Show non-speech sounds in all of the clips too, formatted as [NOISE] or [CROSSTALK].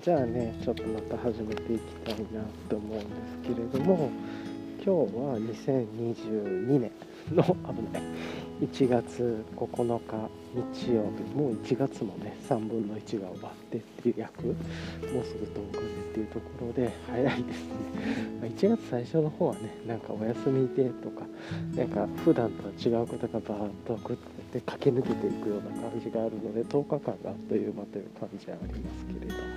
じゃあねちょっとまた始めていきたいなと思うんですけれども今日は2022年の危ない。1月9日日曜日。もう1月もね3分の1が終わってっていう約もうすぐ10日でっていうところで早いですね。1月最初の方はねなんかお休みでとかなんか普段とは違うことがバーッと送って駆け抜けていくような感じがあるので10日間があっという間という感じはありますけれども。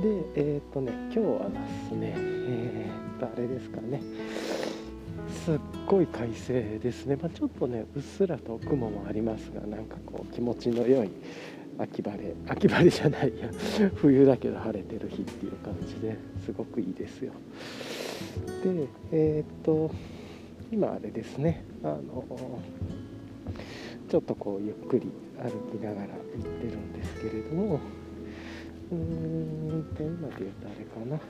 でえっ、とね今日はですねえー、っとあれですかね。すっごい快晴ですね、まあ、ちょっとねうっすらと雲もありますがなんかこう気持ちの良い秋晴れ秋晴れじゃないや [LAUGHS] 冬だけど晴れてる日っていう感じですごくいいですよ。でえー、っと今あれですね。あのちょっとこうゆっくり歩きながら行ってるんですけれどもうーんと今で言うとあれかな。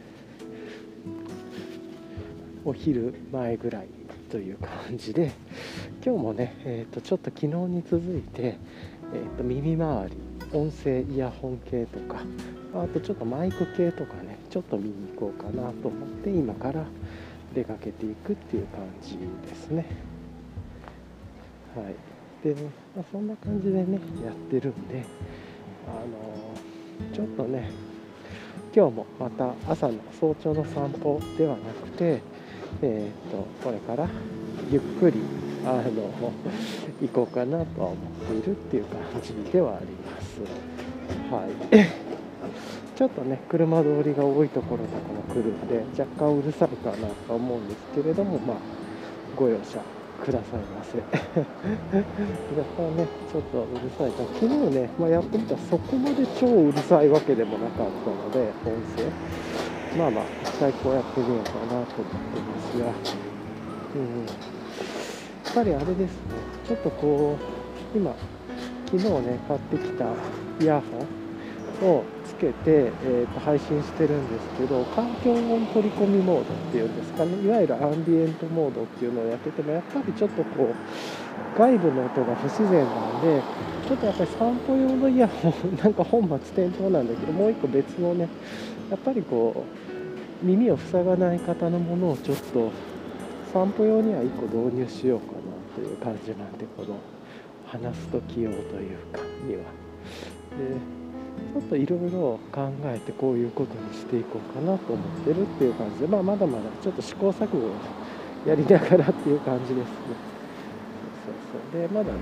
お昼前ぐらいという感じで今日もね、えー、とちょっと昨日に続いて、えー、と耳周り音声イヤホン系とかあとちょっとマイク系とかねちょっと見に行こうかなと思って今から出かけていくっていう感じですね。はい。で、まあ、そんな感じでねやってるんであの、ちょっとね今日もまた朝の早朝の散歩ではなくてえーと、これからゆっくりあの行こうかなとは思っているっていう感じではあります。はい [COUGHS] ちょっとね車通りが多いところとかも来るんで若干うるさいかなと思うんですけれどもまあご容赦くださいませ。[LAUGHS] 若干ねちょっとうるさい。から昨日ね、まあ、やってみたらそこまで超うるさいわけでもなかったので音声。まあまあ一回こうやってみようかなと思ってますが、うん、やっぱりあれですね。ちょっとこう今昨日ね買ってきたイヤホンをつけて、えー、と配信してるんですけど環境音取り込みモードっていうんですかねいわゆるアンビエントモードっていうのをやっててもやっぱりちょっとこう外部の音が不自然なんでちょっとやっぱり散歩用のイヤホンなんか本末転倒なんだけどもう一個別のねやっぱりこう耳を塞がない方のものをちょっと散歩用には1個導入しようかなという感じなんでこの話す時用というかには。でちょっといろいろ考えてこういうことにしていこうかなと思ってるっていう感じで、まあ、まだまだちょっと試行錯誤をやりながらっていう感じですね。そうそう。そうでまだね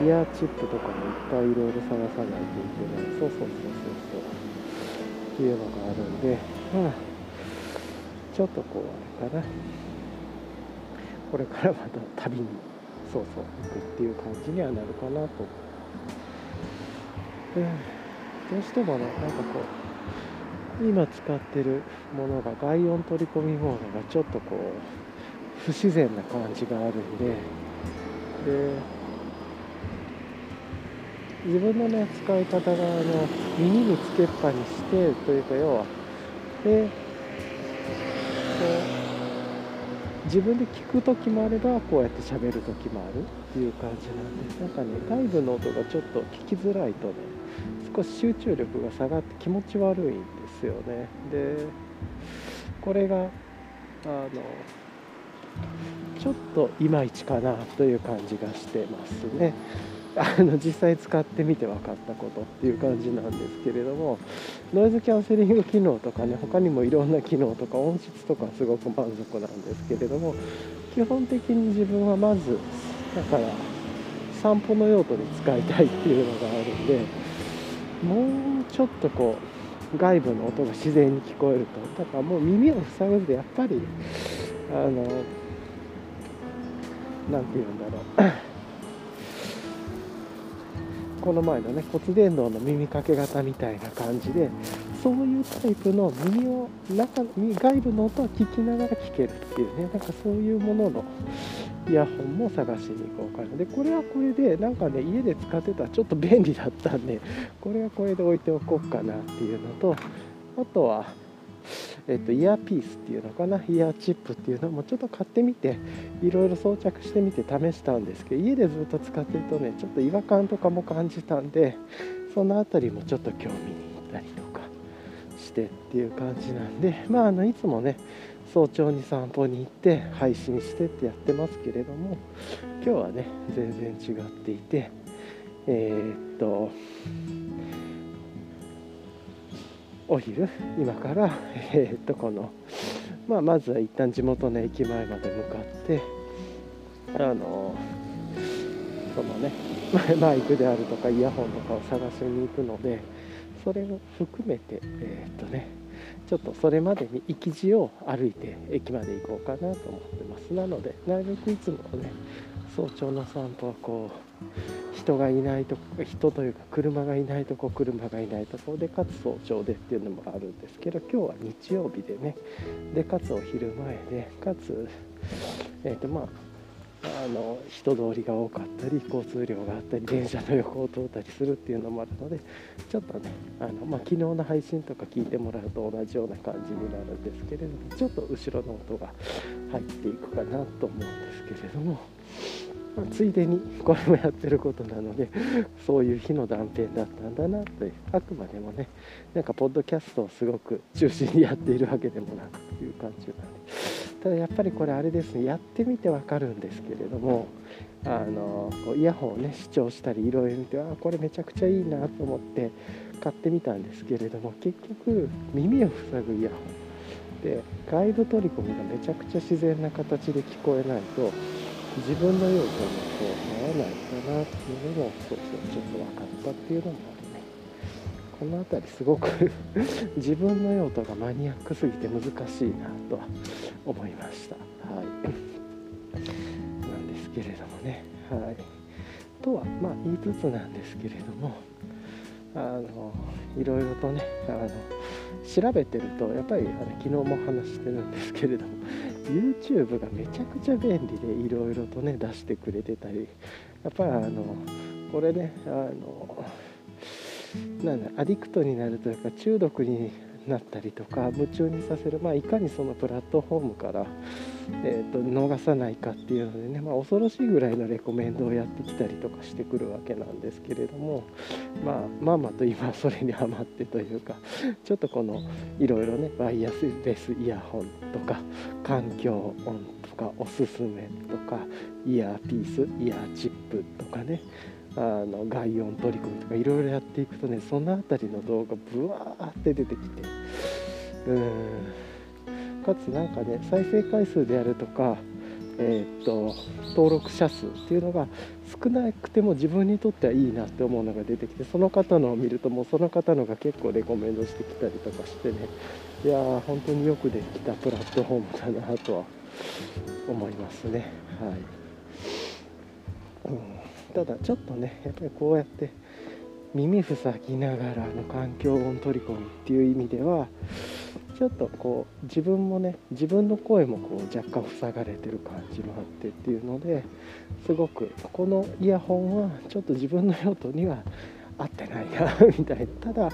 イヤーチップとかもいっぱいいろいろ探さないといけない。そうそうそうそうそう。っていうのがあるんで、まあ、ちょっとこうあれかな。これからまた旅にそうそう行くっていう感じにはなるかなと。思うん、どうしてもねなんかこう今使ってるものが外音取り込みモードがちょっとこう不自然な感じがあるんでで自分のね使い方があの耳につけっぱにしてというか要はでこう自分で聞く時もあればこうやって喋る時もあるっていう感じなんでなんかね外部の音がちょっと聞きづらいとね少し集中力が下がって気持ち悪いんですよねでこれがあのちょっといまいちかなという感じがしてますね。あの実際使ってみて分かったことっていう感じなんですけれどもノイズキャンセリング機能とかね他にもいろんな機能とか音質とかすごく満足なんですけれども基本的に自分はまずだから散歩の用途に使いたいっていうのがあるんでもうちょっとこう外部の音が自然に聞こえると。だからもう耳を塞ぐとやっぱりあの何て言うんだろう。この前のね骨伝導の耳かけ型みたいな感じでそういうタイプの耳を中外部の音を聞きながら聞けるっていうね。なんかそういうもののイヤホンも探しに行こうかな。でこれはこれでなんかね家で使ってたらちょっと便利だったんでこれはこれで置いておこうかなっていうのとあとはえっと、イヤーピースっていうのかな。イヤーチップっていうのもちょっと買ってみていろいろ装着してみて試したんですけど家でずっと使ってるとねちょっと違和感とかも感じたんでその辺りもちょっと興味に行ったりとか。してっていう感じなんでまああのいつもね早朝に散歩に行って配信してってやってますけれども今日はね全然違っていてえー、っとお昼？今から、えー、っとこの、まあ、まずは一旦地元の駅前まで向かってあのそのね [LAUGHS] マイクであるとかイヤホンとかを探しに行くのでそれを含めてえー、っとねちょっとそれまでに行き地を歩いて駅まで行こうかなと思ってます。なのでなるべくいつもね早朝の散歩はこう人がいないとこ人というか車がいないとこ車がいないとこでかつ早朝でっていうのもあるんですけど今日は日曜日でねでかつお昼前でかつえっ、とまああの人通りが多かったり交通量があったり電車の横を通ったりするっていうのもあるのでちょっとねあの、まあ、昨日の配信とか聞いてもらうと同じような感じになるんですけれどもちょっと後ろの音が入っていくかなと思うんですけれども。ついでにこれもやってることなので [LAUGHS] そういう日の断片だったんだなというあくまでもねなんかポッドキャストをすごく中心にやっているわけでもなくという感じなんでただやっぱりこれあれですねやってみてわかるんですけれどもあのこうイヤホンをね視聴したりいろいろ見てあこれめちゃくちゃいいなと思って買ってみたんですけれども結局耳を塞ぐイヤホン。でガイド取り込みがめちゃくちゃ自然な形で聞こえないと自分の用途にこうならないかなっていうのもそうそうちょっと分かったっていうのもあるね。この辺りすごく [LAUGHS] 自分の用途がマニアックすぎて難しいなとは思いました。はい。なんですけれどもね。はい。とはまあ言いつつなんですけれどもあのいろいろとねあの調べてるとやっぱりあれ昨日も話してるんですけれども YouTube がめちゃくちゃ便利でいろいろとね出してくれてたり。やっぱりあのこれねあのなんだアディクトになるというか中毒になったりとか夢中にさせる、まあ、いかにそのプラットフォームから、えーと、逃さないかっていうのでね、まあ、恐ろしいぐらいのレコメンドをやってきたりとかしてくるわけなんですけれども、まあ、まあまあと今それにハマってというかちょっとこのいろいろねワイヤレスイヤホンとか環境音とかおすすめとかイヤーピースイヤーチップとかねあの外音取り込みとかいろいろやっていくとねその辺りの動画ブワーって出てきてうん。かつなんかね再生回数であるとかえー、っと登録者数っていうのが少なくても自分にとってはいいなって思うのが出てきてその方のを見るともうその方のが結構レコメンドしてきたりとかしてねいやー本当によくできたプラットフォームだなとは思いますね。はい、うん。ただちょっとねやっぱりこうやって耳塞ぎながらの環境音取り込みっていう意味ではちょっとこう自分もね自分の声もこう若干塞がれてる感じもあってっていうのですごくこのイヤホンはちょっと自分の用途には合ってないなみたいな。ただ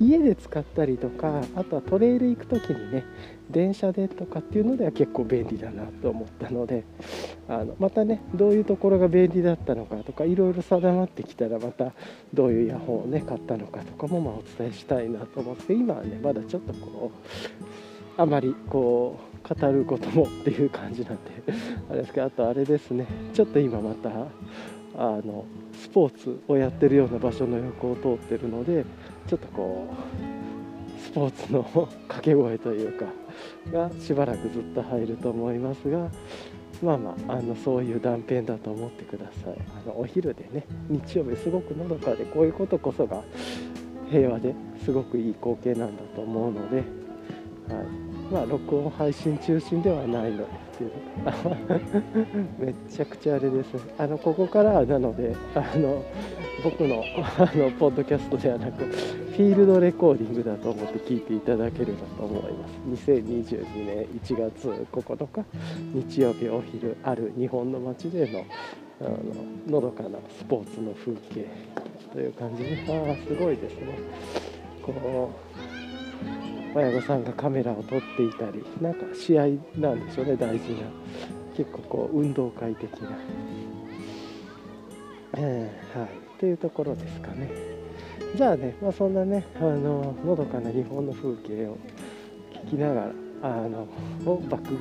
家で使ったりとかあとはトレイル行く時にね電車でとかっていうのでは結構便利だなと思ったのであのまたねどういうところが便利だったのかとかいろいろ定まってきたらまたどういうイヤホンをね買ったのかとかもまあお伝えしたいなと思って今はねまだちょっとこうあまりこう語ることもっていう感じなんであれですけどあとあれですね。ちょっと今またあのスポーツをやってるような場所の横を通ってるのでちょっとこうスポーツの掛け声というかがしばらくずっと入ると思いますがまあまああのそういう断片だと思ってください。あのお昼でね日曜日すごくのどかでこういうことこそが平和ですごくいい光景なんだと思うので、はい。まあ、録音配信中心ではないので [LAUGHS] っていうめちゃくちゃあれです。あのここからなのであの僕のあのポッドキャストではなくフィールドレコーディングだと思って聞いていただければと思います。2022年1月9日日曜日お昼ある日本の街でのあののどかなスポーツの風景という感じでああすごいですね。こう親御さんがカメラを撮っていたりなんか試合なんでしょうね大事な。結構こう運動会的な、えー、はい。っていうところですかね。じゃあね、まあ、そんなねあののどかな日本の風景を聞きながらあのをバック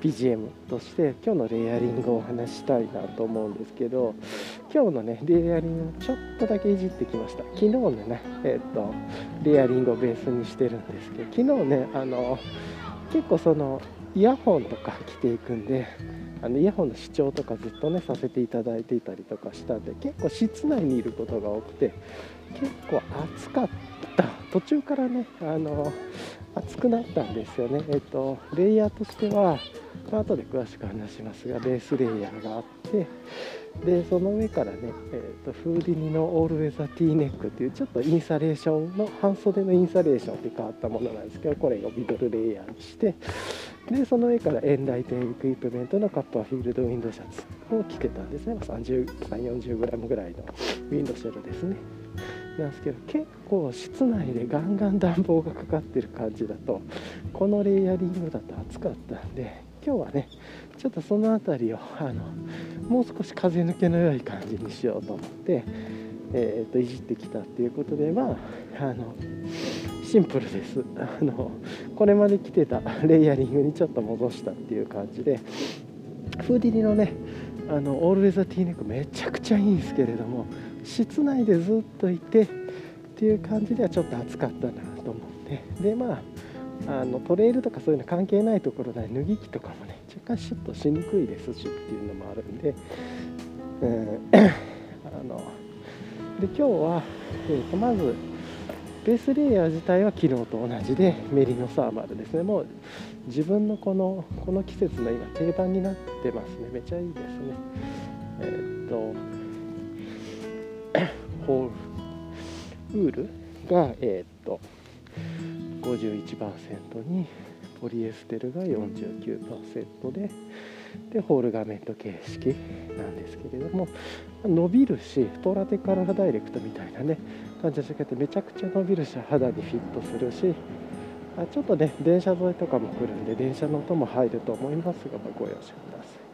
BGM として今日のレイヤリングをお話したいなと思うんですけど今日のねレイヤリングをちょっとだけいじってきました。昨日のねえっ、とレイヤリングをベースにしてるんですけど昨日ねあの結構そのイヤホンとか着ていくんであのイヤホンの視聴とかずっとねさせていただいていたりとかしたんで結構室内にいることが多くて結構暑かった。途中からねあの暑くなったんですよね。えっとレイヤーとしてはまあ後で詳しく話しますがベースレイヤーがあってでその上からね、えーと、フーディニのオールウェザー T ネックっていうちょっとインサレーションの半袖のインサレーションって変わったものなんですけどこれをミドルレイヤーにしてでその上からエンライテンエクイプメントのカッパーフィールドウィンドシャツを着てたんですね。3040g ぐらいのウィンドシェルですね。なんですけど結構室内でガンガン暖房がかかってる感じだとこのレイヤリングだと暑かったんで今日はねちょっとその辺りをあのもう少し風抜けの良い感じにしようと思って、えーと、いじってきたっていうことでまああのシンプルです。あのこれまで着てた [LAUGHS] レイヤリングにちょっと戻したっていう感じでフーディニのねあのオールウェザーティーネックめちゃくちゃいいんですけれども室内でずっといてっていう感じではちょっと暑かったなと思って。でまああのトレイルとかそういうの関係ないところで脱ぎ着とかもね若干シュッとしにくいですしっていうのもあるんで、うん、あので今日は、えー、とまずベースレイヤー自体は昨日と同じでメリノサーマルですね。もう自分のこのこの季節の今定番になってますね。めちゃいいですね。えー、っとホールウールがえー、っと51%にポリエステルが49%ででホール画面と形式なんですけれども伸びるしトーラテックアルファダイレクトみたいなね感じでってめちゃくちゃ伸びるし肌にフィットするしあちょっとね電車沿いとかも来るんで電車の音も入ると思いますが、まあ、ご容赦ください。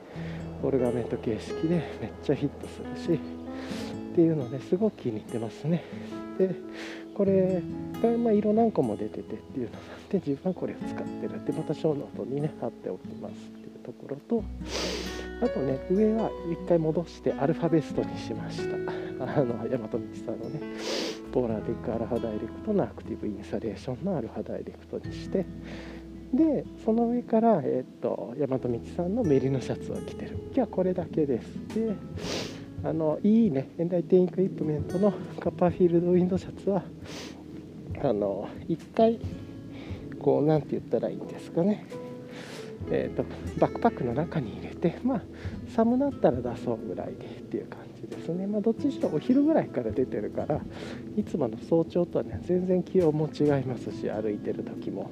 ホール画面と形式でめっちゃフィットするしっていうのですごく気に入ってますね。でこれが、まあ、色何個も出ててっていうのなんで自分はこれを使ってるってまた小ノートにね貼っておきますっていうところとあとね上は1回戻してアルファベストにしました。あの大和道さんのねポーラーテックアルファダイレクトのアクティブインサレーションのアルファダイレクトにして。でその上から、えーと、大和道さんのメリノシャツを着てる。今日はこれだけですであのいいねエンライテンイクイプメントのカッパーフィールドウィンドシャツはあの1回こう何て言ったらいいんですかね。えーと、バックパックの中に入れてまあ寒なったら出そうぐらいでっていう感じですね。まあどっちにしろお昼ぐらいから出てるからいつもの早朝とはね全然気温も違いますし歩いてる時も。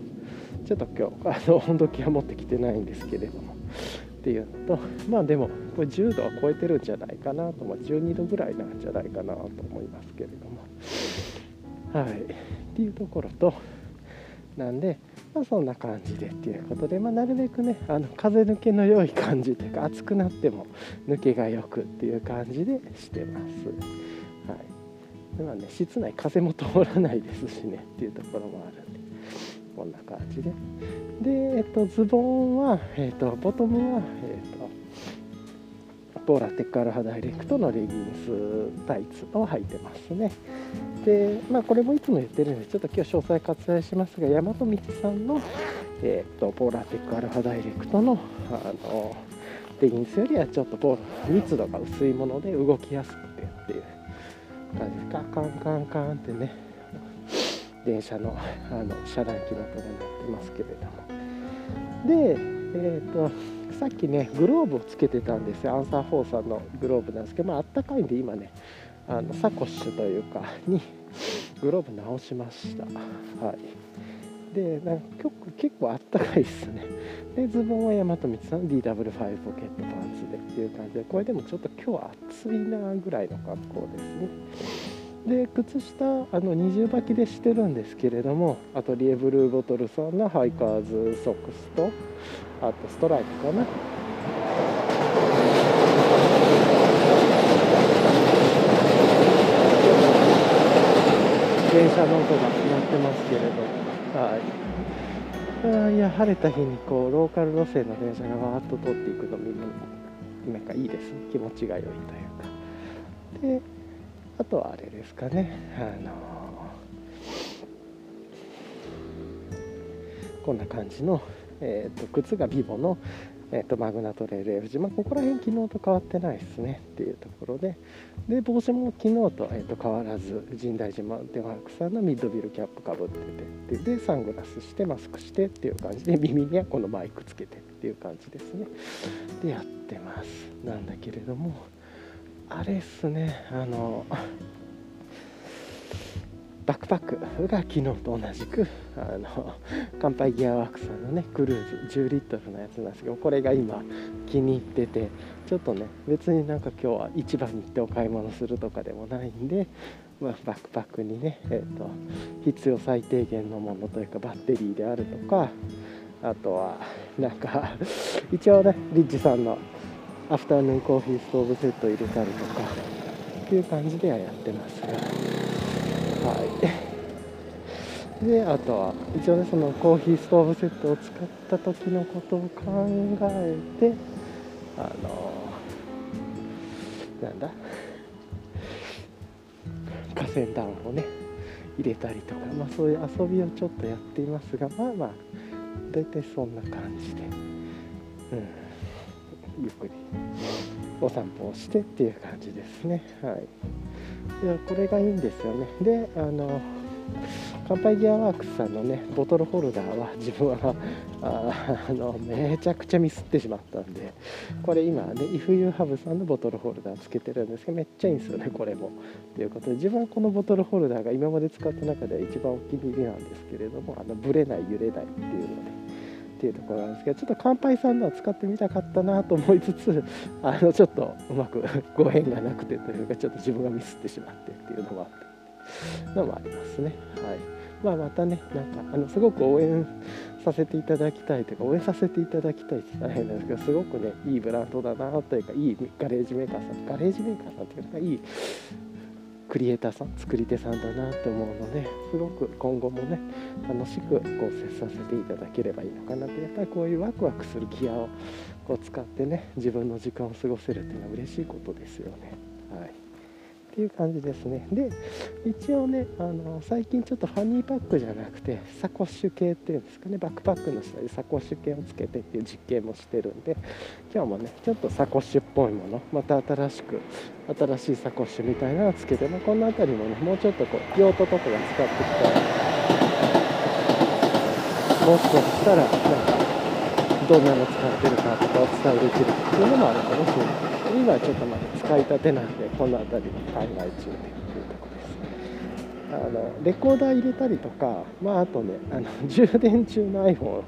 ちょっと今日あの温度計は持ってきてないんですけれども。っていうのとまあでもこれ10度は超えてるんじゃないかなと、まあ、12度ぐらいなんじゃないかなと思いますけれども。はい。っていうところとなんで、まあ、そんな感じでっていうことで、まあ、なるべくねあの風抜けの良い感じというか暑くなっても抜けがよくっていう感じでしてます。はいでまあね、室内風も通らないですしねっていうところもあるんでこんな感じでで、えっと、ズボンは、えっと、ボトムは、えっと、ポーラテックアルファダイレクトのレギンスタイツを履いてますね。で、まあ、これもいつも言ってるんで、ちょっと今日詳細割愛しますが、大和道さんの、えっと、ポーラーテックアルファダイレクトの、あの、レギンスよりはちょっとポー密度が薄いもので動きやすくてっていう感じで、カンカンカンってね、電車のあの遮断機の音が鳴ってますけれども。で、えーと、さっきねグローブをつけてたんですよアンサー4さんのグローブなんですけどまああったかいんで今ねあのサコッシュというかにグローブ直しました。はい。でなんか結構あったかいですね。でズボンは大和光さん DW5 ポケットパンツでっていう感じでこれでもちょっと今日は暑いなぐらいの格好ですね。で靴下あの二重履きでしてるんですけれどもアトリエブルーボトルさんのハイカーズソックスとあとストライプかな。電車の音が鳴ってますけれど。はい。あいや晴れた日にこうローカル路線の電車がわーっと通っていくの見るのなんかいいですね。気持ちが良いというか。であとはあれですかね。あのこんな感じの、えーと、靴がビボの、えーと、マグナトレール F 字、まあ、ここら辺昨日と変わってないですねっていうところで。で帽子も昨日と,、えーと、変わらず神代寺マウンテンワークさんのミッドビルキャップかぶってて。でサングラスしてマスクしてっていう感じで耳にはこのマイクつけてっていう感じですね。でやってます。なんだけれども。あれっすね。あのバックパックが昨日と同じくあの乾杯ギアワークさんのねクルーズ10リットルのやつなんですけどこれが今気に入っててちょっとね別になんか今日は市場に行ってお買い物するとかでもないんで、まあ、バックパックにね、えーと、必要最低限のものというかバッテリーであるとかあとはなんか一応ねリッチさんのアフターヌーンコーヒーストーブセット入れたりとかっていう感じではやってますが。はい。であとは一応ねそのコーヒーストーブセットを使った時のことを考えてあのなんだ？河川暖をね入れたりとか、まあ、そういう遊びをちょっとやっていますがまあまあ大体そんな感じで、うん、ゆっくり。お散歩をしてっていう感じですね。はい。いやこれがいいんですよね。であの乾杯ギアワークスさんのねボトルホルダーは自分はあのめちゃくちゃミスってしまったんでこれ今ね If You Have さんのボトルホルダーつけてるんですけどめっちゃいいんですよねこれも。ということで自分はこのボトルホルダーが今まで使った中では一番お気に入りなんですけれどもあのブレない揺れないっていうのでっていうところなんですけどちょっと乾杯さんのは使ってみたかったなと思いつつ [LAUGHS] あのちょっとうまくご縁がなくてというかちょっと自分がミスってしまってっていうのもあってのもありますね。はい。まあまたねなんかあのすごく応援させていただきたいというか応援させていただきたいって大変なんですけどすごくねいいブランドだなというかいいガレージメーカーさんガレージメーカーさんっていうかいいクリエイターさん作り手さんだなと思うのですごく今後もね楽しくこう接させていただければいいのかなとやっぱりこういうワクワクするギアをこう使ってね自分の時間を過ごせるっていうのは嬉しいことですよね。はいっていう感じですね。で一応ねあの最近ちょっとファニーパックじゃなくてサコッシュ系っていうんですかね。バックパックの下にサコッシュ系をつけてっていう実験もしてるんで今日もねちょっとサコッシュっぽいものまた新しく新しいサコッシュみたいなのつけて、まあ、この辺りもねもうちょっとこう用途とかが使ってきたらもしかしたらなんかどんなの使ってるかとかお伝えできるっていうのもあるかもしれない。今はちょっとまだ使いたてなんでこの辺りに考え中でっていうとこですあのレコーダー入れたりとか、まあ、あとねあの [LAUGHS] 充電中の iPhone,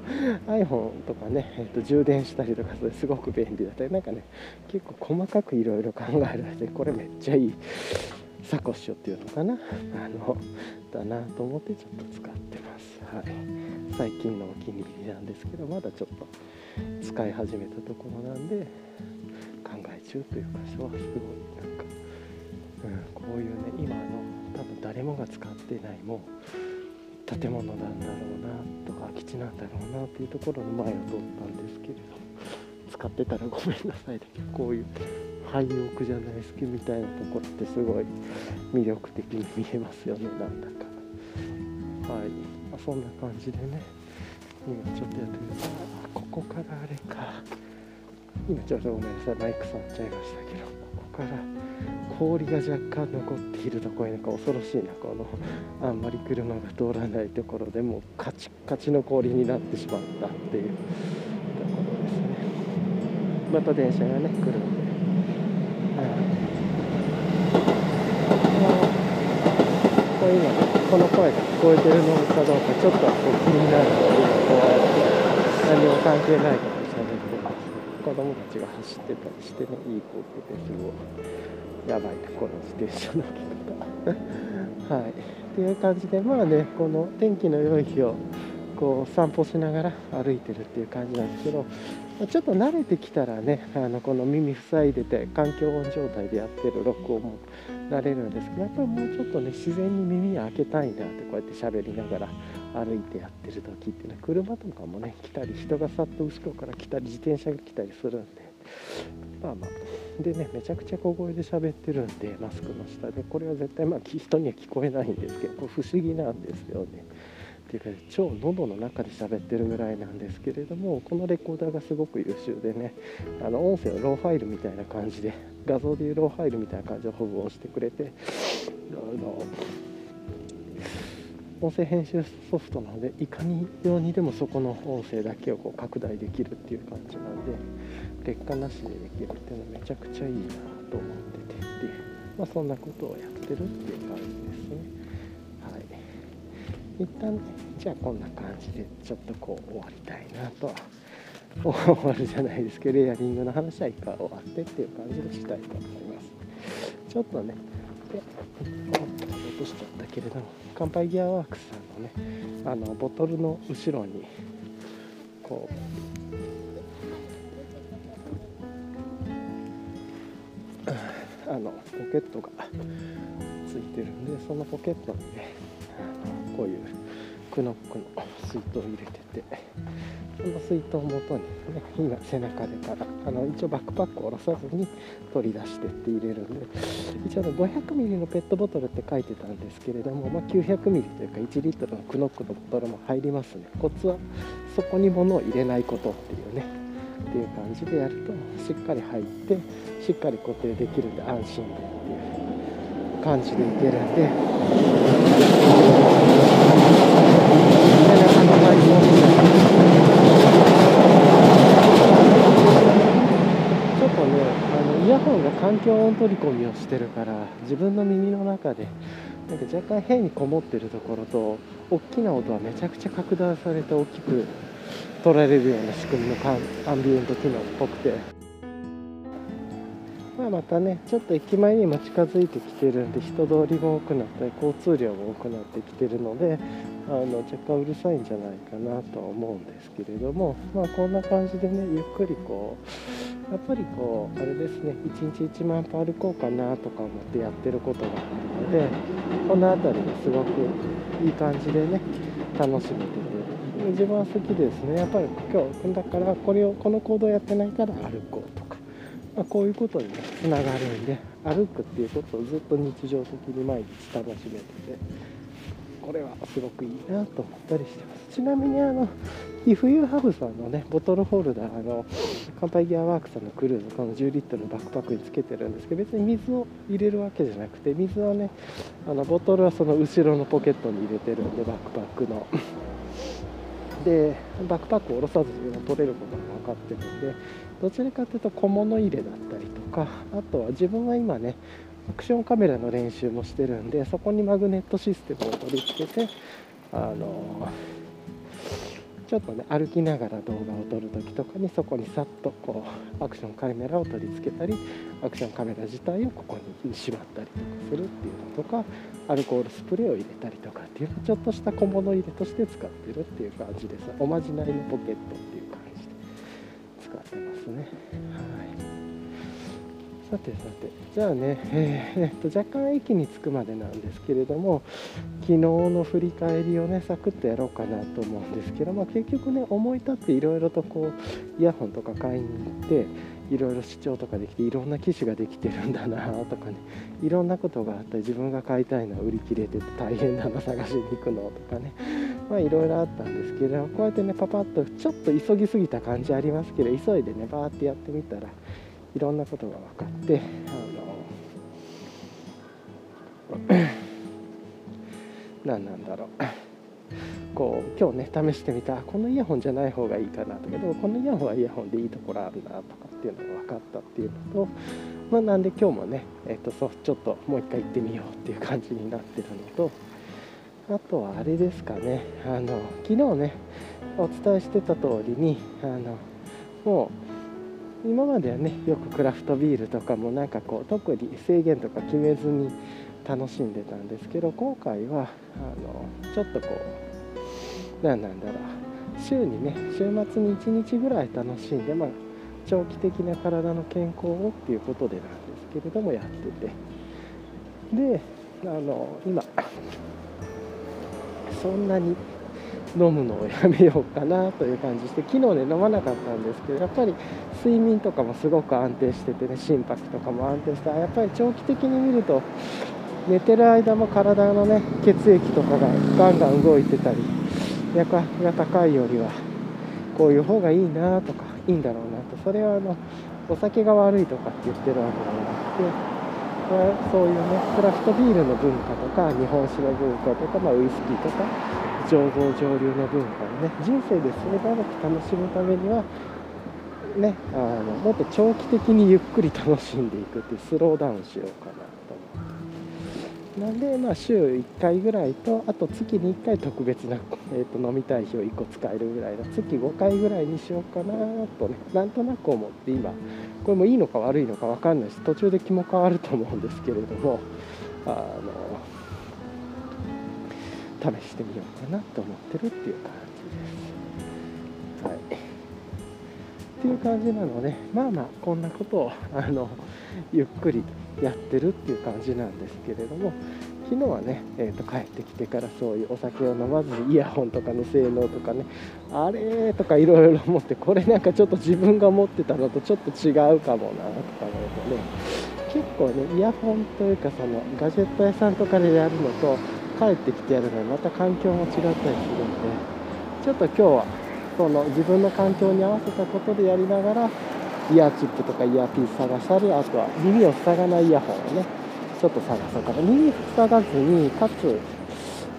iPhone とかね、えっと、充電したりとかそれすごく便利だったりなんかね結構細かくいろいろ考えられてこれめっちゃいいサコッシュっていうのかなあのだなと思ってちょっと使ってます、はい、最近のお気に入りなんですけどまだちょっと使い始めたところなんで中というかそれはすごいなんか、うん、こういうね今の多分誰もが使ってないもう建物なんだろうなとか空き地なんだろうなっていうところの前を通ったんですけれど使ってたらごめんなさいだけどこういう廃屋じゃないですけどみたいなところってすごい魅力的に見えますよねなんだか。はい、まあ、そんな感じでね今ちょっとやってみるあここからあれか今ちょっとごめんなさいマイク触っちゃいましたけどここから氷が若干残っているところなんか恐ろしいなこのあんまり車が通らないところでもうカチッカチの氷になってしまったっていうところですね。また電車がね来る。んで、こういうのこの声が聞こえてるのかどうかちょっと気になるので今こうやって何も関係ないこと子供たちが走ってたりしてねいい光景ですごいやばいこの自転車の置き方はい。っていう感じでまあねこの天気の良い日をこう散歩しながら歩いてるっていう感じなんですけどちょっと慣れてきたらねあのこの耳塞いでて環境音状態でやってる録音も慣れるんですけどやっぱりもうちょっとね自然に耳開けたいなってこうやって喋りながら歩いてやってる時ってね車とかもね来たり人がさっと後ろから来たり自転車が来たりするんでまあまあでねめちゃくちゃ小声で喋ってるんでマスクの下でこれは絶対まあ人には聞こえないんですけどこれ不思議なんですよね。っていうか超喉の中で喋ってるぐらいなんですけれどもこのレコーダーがすごく優秀でねあの音声をローファイルみたいな感じで画像でいうローファイルみたいな感じで保存してくれてあの音声編集ソフトなのでいかに用にでもそこの音声だけをこう拡大できるっていう感じなんで劣化なしでできるっていうのはめちゃくちゃいいなと思っててっていう、まあ、そんなことをやってるっていう感じですね。はい。一旦ねじゃあこんな感じでちょっとこう終わりたいなとは終わるじゃないですけどレイヤリングの話は一回終わってっていう感じでしたいと思います。ちょっとね。で落としちゃったけれども乾杯ギアワークスさんのねあのボトルの後ろにこうあのポケットがついてるんでそのポケットにねこういうクノックの水筒を入れててその水筒を元にね今背中でからあの一応バックパックを下ろさずに取り出してって入れるんで一応の500ミリのペットボトルって書いてたんですけれども、まあ、900ミリというか1リットルのクノックのボトルも入りますねコツはそこに物を入れないことっていうねっていう感じでやるとしっかり入ってしっかり固定できるんで安心でっていう感じでいけるんで。環境音取り込みをしてるから自分の耳の中でなんか若干変にこもってるところと大きな音はめちゃくちゃ拡大されて大きく取られるような仕組みのアンビエント機能っぽくて、まあ、またねちょっと駅前にも近づいてきてるんで人通りも多くなったり交通量も多くなってきてるのであの若干うるさいんじゃないかなとは思うんですけれどもまあこんな感じでねゆっくりこうやっぱりこうあれですね1日1万歩歩こうかなとか思ってやってることがあるのでこの辺りがすごくいい感じでね楽しめてて自分は好きですね。やっぱり今日だからこれをこの行動やってないから歩こうとか、まあ、こういうことにねつながるんで歩くっていうことをずっと日常的に毎日楽しめてて。これはすごくいいなと思ったりしてますちなみにあのイフユーハブさんのねボトルホルダーあの乾杯ギアワークさんのクルーズこの10リットルのバックパックにつけてるんですけど別に水を入れるわけじゃなくて水はねあのボトルはその後ろのポケットに入れてるんでバックパックのでバックパックを下ろさずに取れることが分かってるんでどちらかというと小物入れだったりとかあとは自分は今ねアクションカメラの練習もしてるんでそこにマグネットシステムを取り付けてあのちょっとね歩きながら動画を撮る時とかにそこにさっとこうアクションカメラを取り付けたりアクションカメラ自体をここにしまったりとかするっていうのとかアルコールスプレーを入れたりとかっていうちょっとした小物入れとして使ってるっていう感じです。おまじないのポケットっていうってますねはい。さてさて。じゃあね、えー、と若干駅に着くまでなんですけれども昨日の振り返りをねサクッとやろうかなと思うんですけど、まあ、結局ね思い立っていろいろとこうイヤホンとか買いに行っていろいろ視聴とかできていろんな機種ができてるんだなとかねいろんなことがあったり自分が買いたいのは売り切れてて大変だな探しに行くのとかね。まあいろいろあったんですけどこうやってねパパッとちょっと急ぎすぎた感じありますけど急いでねバーってやってみたらいろんなことが分かってあの何なんだろう。こう今日ね試してみたこのイヤホンじゃない方がいいかなとかでもこのイヤホンはイヤホンでいいところあるなとかっていうのが分かったっていうのと、まあ、なんで今日もね、えっと、そうちょっともう一回行ってみようっていう感じになってるのとあとはあれですかね。あの昨日ねお伝えしてた通りにあのもう今まではねよくクラフトビールとかもなんかこう特に制限とか決めずに楽しんでたんですけど今回はあのちょっとこう何なんだろう週にね週末に1日ぐらい楽しんで、まあ、長期的な体の健康をっていうことでなんですけれどもやってて。であの今そんなに飲むのをやめようかなという感じして昨日ね飲まなかったんですけどやっぱり睡眠とかもすごく安定しててね心拍とかも安定してやっぱり長期的に見ると寝てる間も体のね血液とかがガンガン動いてたり脈拍が高いよりはこういう方がいいなとかいいんだろうなと。それはあのお酒が悪いとかって言ってるわけではなくてそういうねクラフトビールの文化とか日本酒の文化とか、まあ、ウイスキーとか醸造上流の文化をね人生でそれ長く楽しむためにはねあのもっと長期的にゆっくり楽しんでいくっていうスローダウンしようかな。なんでまあ週1回ぐらいとあと月に1回特別な、えー、と飲みたい日を1個使えるぐらいの月5回ぐらいにしようかなとねなんとなく思って今これもいいのか悪いのか分かんないし途中で気も変わると思うんですけれどもあの試してみようかなと思ってるっていう感じです。はい、っていう感じなのでまあまあこんなことをあのゆっくりやってるっていう感じなんですけれども昨日はね、えーと、帰ってきてからそういうお酒を飲まずにイヤホンとかの性能とかねあれとかいろいろ思ってこれなんかちょっと自分が持ってたのとちょっと違うかもなとか思うとね結構ねイヤホンというかそのガジェット屋さんとかでやるのと帰ってきてやるのはまた環境も違ったりするんでちょっと今日はその自分の環境に合わせたことでやりながらイヤーチップとかイヤーピース探したりあとは耳を塞がないイヤホンをねちょっと探そうかな耳塞がずにかつ、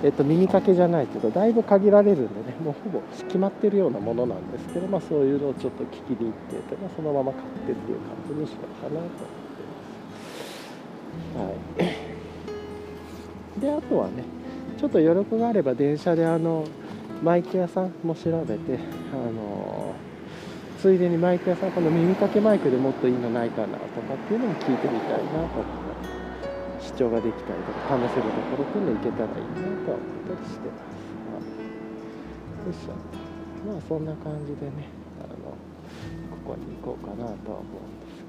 えっと、耳かけじゃないというとだいぶ限られるんでねもうほぼ決まってるようなものなんですけど、まあ、そういうのをちょっと聞きに行ってて、まあ、そのまま買ってっていう感じにしようかなと思ってます。はい、であとはねちょっと余力があれば電車であのマイク屋さんも調べてあのついでにマイク屋さんこの耳かけマイクでもっといいのないかなとかっていうのも聞いてみたいなと思って視聴ができたりとか試せるところっていうのいけたらいいなとは思ったりしてます。よいしょまあそんな感じでねあのここに行こうかなとは思うんです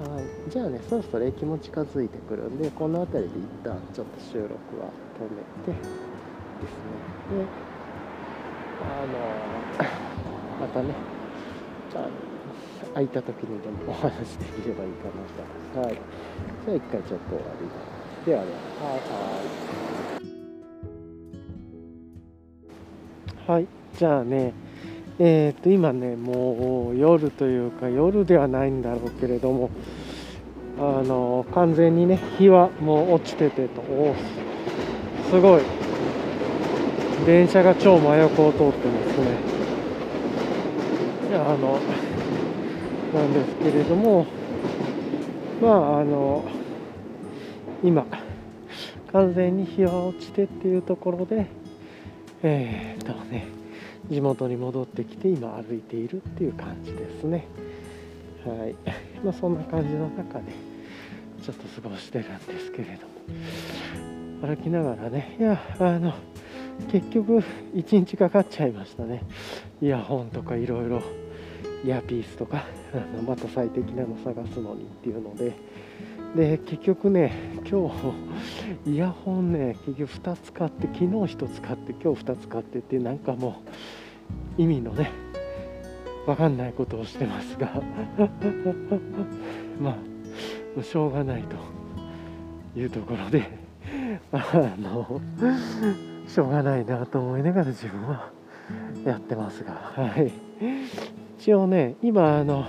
けどはいじゃあねそろそろ駅も近づいてくるんでこの辺りで一旦ちょっと収録は止めてですねであの [LAUGHS] またねあ空いた時にでもお話できればいいかなと。はい。じゃあ一回ちょっと終わります。ではでは、はいはい。はい。じゃあね、えっ、ー、と、今ね、もう夜というか、夜ではないんだろうけれども、あの、完全にね、日はもう落ちててと、おすごい。電車が超真横を通ってますね。あの、なんですけれどもまああの今完全に日は落ちてっていうところでえー、っとね地元に戻ってきて今歩いているっていう感じですね。はい。まあそんな感じの中でちょっと過ごしてるんですけれども歩きながらねいやあの結局1日かかっちゃいましたね。イヤホンとかいろいろイヤーピースとか [LAUGHS] また最適なの探すのにっていうので。で結局ね今日イヤホンね結局2つ買って昨日1つ買って今日2つ買ってってなんかもう意味のね分かんないことをしてますが。[LAUGHS] まあしょうがないというところで。あのしょうがないなと思いながら自分はやってますがはい。一応ね今あの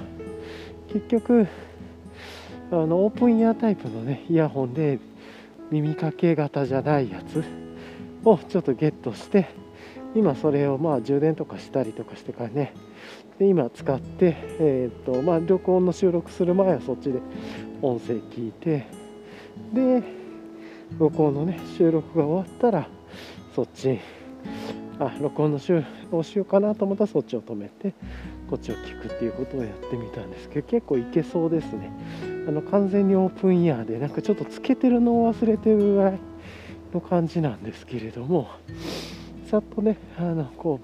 結局あのオープンイヤータイプのねイヤホンで耳かけ型じゃないやつをちょっとゲットして今それをまあ充電とかしたりとかしてからねで今使って、えーとまあ、旅行の収録する前はそっちで音声聞いてで録音のね収録が終わったらそっち。あ録音の収をしようかなと思ったらそっちを止めてこっちを聞くっていうことをやってみたんですけど結構いけそうですね。あの完全にオープンイヤーでなんかちょっとつけてるのを忘れてるぐらいの感じなんですけれどもさっとねあのこ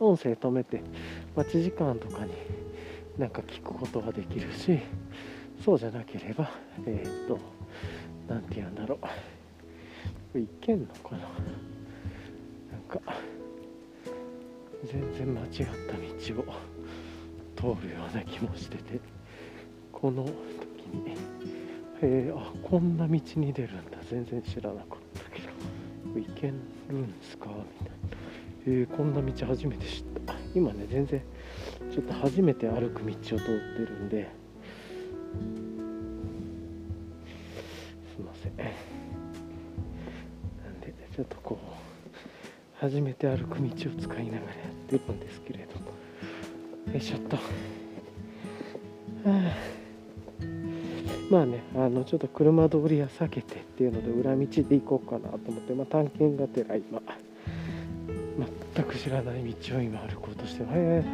う音声止めて待ち時間とかになんか聞くことはできるしそうじゃなければえー、っと何て言うんだろう。いけんのかな？か。全然間違った道を通るような気もしてて。この時に。えー、あこんな道に出るんだ。全然知らなかったけど。いけるんですか？みたいな。えー、こんな道初めて知った。今ね全然ちょっと初めて歩く道を通ってるんで。すいません。なんでちょっとこう初めて歩く道を使いながらやってるんですけれどよいしょっと、はあ、まあねあのちょっと車通りは避けてっていうので裏道で行こうかなと思って、まあ、探検がてら今全く知らない道を今歩こうとしてへえ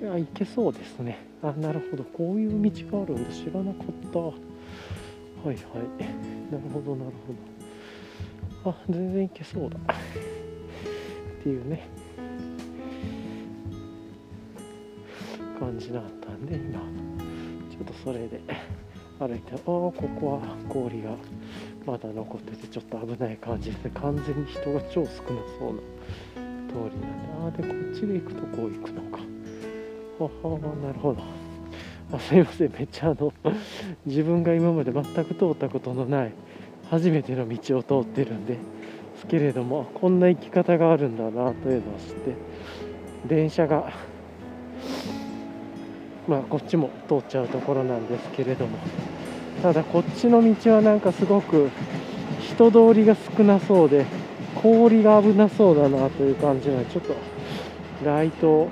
これは行けそうですね。あなるほど。こういう道があるんだ。知らなかった。はいはい。なるほどなるほど。あ全然行けそうだ。っていうね。感じだったんで今。ちょっとそれで。歩いてああここは氷がまだ残っててちょっと危ない感じで完全に人が超少なそうな通りなんでああでこっちで行くとこう行くのか。ははなるほど。あすいません。めっちゃあの自分が今まで全く通ったことのない初めての道を通ってるんですけれどもこんな生き方があるんだなというのを知って電車がまあこっちも通っちゃうところなんですけれどもただこっちの道はなんかすごく人通りが少なそうで氷が危なそうだなという感じがちょっとライトを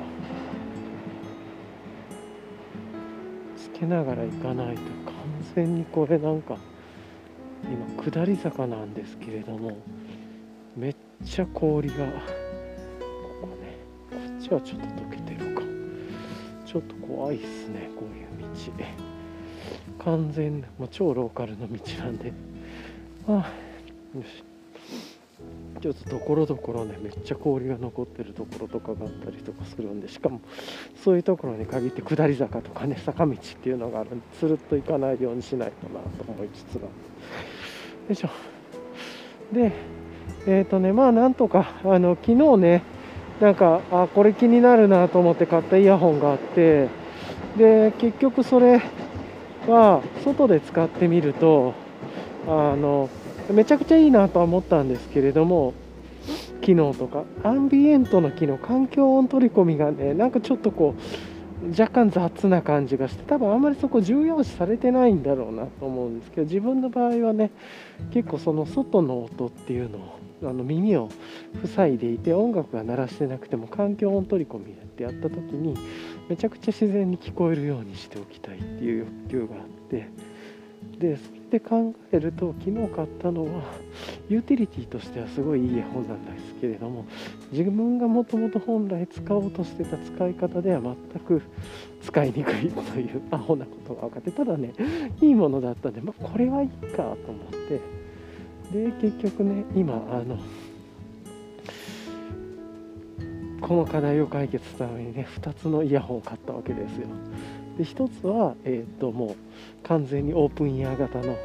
つけながら行かないと完全にこれなんか今下り坂なんですけれどもめっちゃ氷がここねこっちはちょっと溶けてるか。ちょっと怖いっすねこういう道。完全もう超ローカルの道なんで。あよし。ちょっとところどころねめっちゃ氷が残ってるところとかがあったりとかするんでしかもそういうところに限って下り坂とかね坂道っていうのがあるんでつるっと行かないようにしないとなと思いつつがよいしょ。でえっ、ー、とねまあなんとかあの昨日ねなんかあこれ気になるなと思って買ったイヤホンがあってで結局それは外で使ってみるとあのめちゃくちゃいいなとは思ったんですけれども機能とかアンビエントの機能環境音取り込みがねなんかちょっとこう若干雑な感じがして多分あんまりそこ重要視されてないんだろうなと思うんですけど自分の場合はね結構その外の音っていうのをあの耳を塞いでいて音楽が鳴らしてなくても環境音取り込みってやった時にめちゃくちゃ自然に聞こえるようにしておきたいっていう欲求があってでそれで考えると昨日買ったのはユーティリティとしてはすごいいい絵本なんですけれども自分がもともと本来使おうとしてた使い方では全く使いにくいというアホなことが分かってただねいいものだったんで、まあ、これはいいかと思ってで結局ね今あのこの課題を解決するためにね2つのイヤホンを買ったわけですよ。で1つは、えー、ともう完全にオープンイヤー型の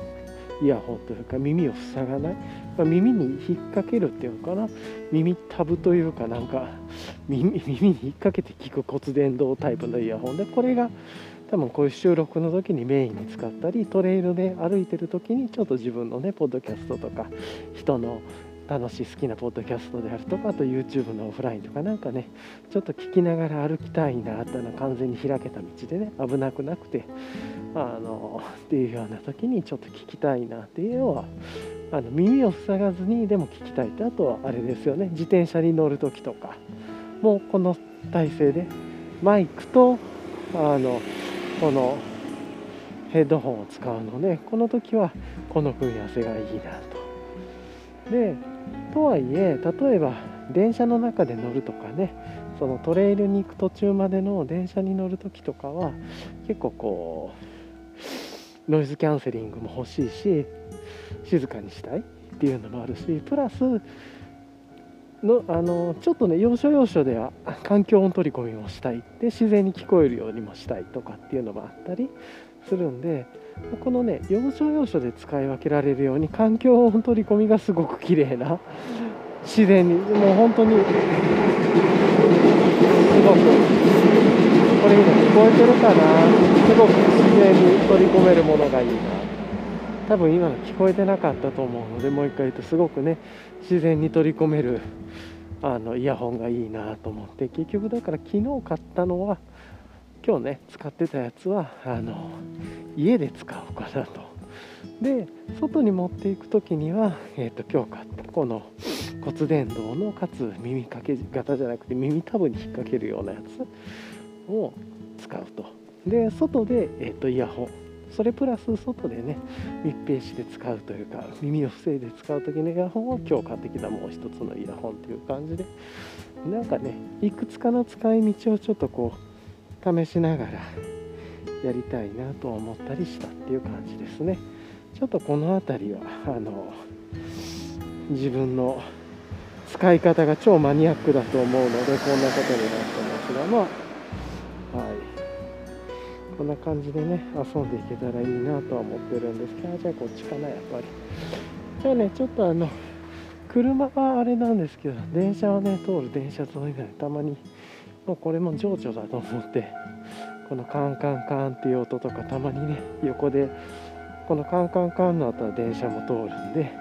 イヤホンというか耳を塞がない、まあ、耳に引っ掛けるっていうのかな。耳タブというかなんか [LAUGHS] 耳に引っ掛けて聞く骨伝導タイプのイヤホンでこれが多分こういう収録の時にメインに使ったりトレイルで歩いてる時にちょっと自分のねポッドキャストとか人の楽しい好きなポッドキャストであるとかあと YouTube のオフラインとかなんかねちょっと聞きながら歩きたいなあっての完全に開けた道でね危なくなくてあのっていうような時にちょっと聞きたいなっていうのはあの耳を塞がずにでも聞きたいってあとはあれですよね自転車に乗る時とかもうこの体勢でマイクとあのこのヘッドホンを使うのでこの時はこの組み合わせがいいなと。でとはいえ例えば電車の中で乗るとかねそのトレイルに行く途中までの電車に乗る時とかは結構こうノイズキャンセリングも欲しいし静かにしたいっていうのもあるしプラスのあのちょっとね要所要所では環境音取り込みもしたい。で自然に聞こえるようにもしたいとかっていうのもあったりするんでこのね要所要所で使い分けられるように環境音取り込みがすごく綺麗な自然にもう本当にすごくこれ今聞こえてるかな？すごく自然に取り込めるものがいいな。多分今の聞こえてなかったと思うのでもう一回言うとすごくね自然に取り込めるあのイヤホンがいいなと思って結局だから昨日買ったのは今日ね使ってたやつはあの家で使おうかなと。で外に持っていく時には、えーと、今日買ったこの骨伝導のかつ耳掛け型じゃなくて耳たぶに引っ掛けるようなやつを使うと。で外で、えーとイヤホンそれプラス外でね密閉して使うというか耳を防いで使う時のイヤホンを今日買ってきたもう一つのイヤホンという感じでなんかねいくつかの使い道をちょっとこう試しながらやりたいなと思ったりしたっていう感じですね。ちょっとこの辺りはあの自分の使い方が超マニアックだと思うのでこんなことになってますがまあこんな感じでね遊んでいけたらいいなとは思ってるんです。けどじゃあこっちかなやっぱり。じゃあねちょっとあの車はあれなんですけど電車はね通る電車沿いでたまにもうこれも情緒だと思ってこのカンカンカンっていう音とかたまにね横でこのカンカンカンの後は電車も通るんで、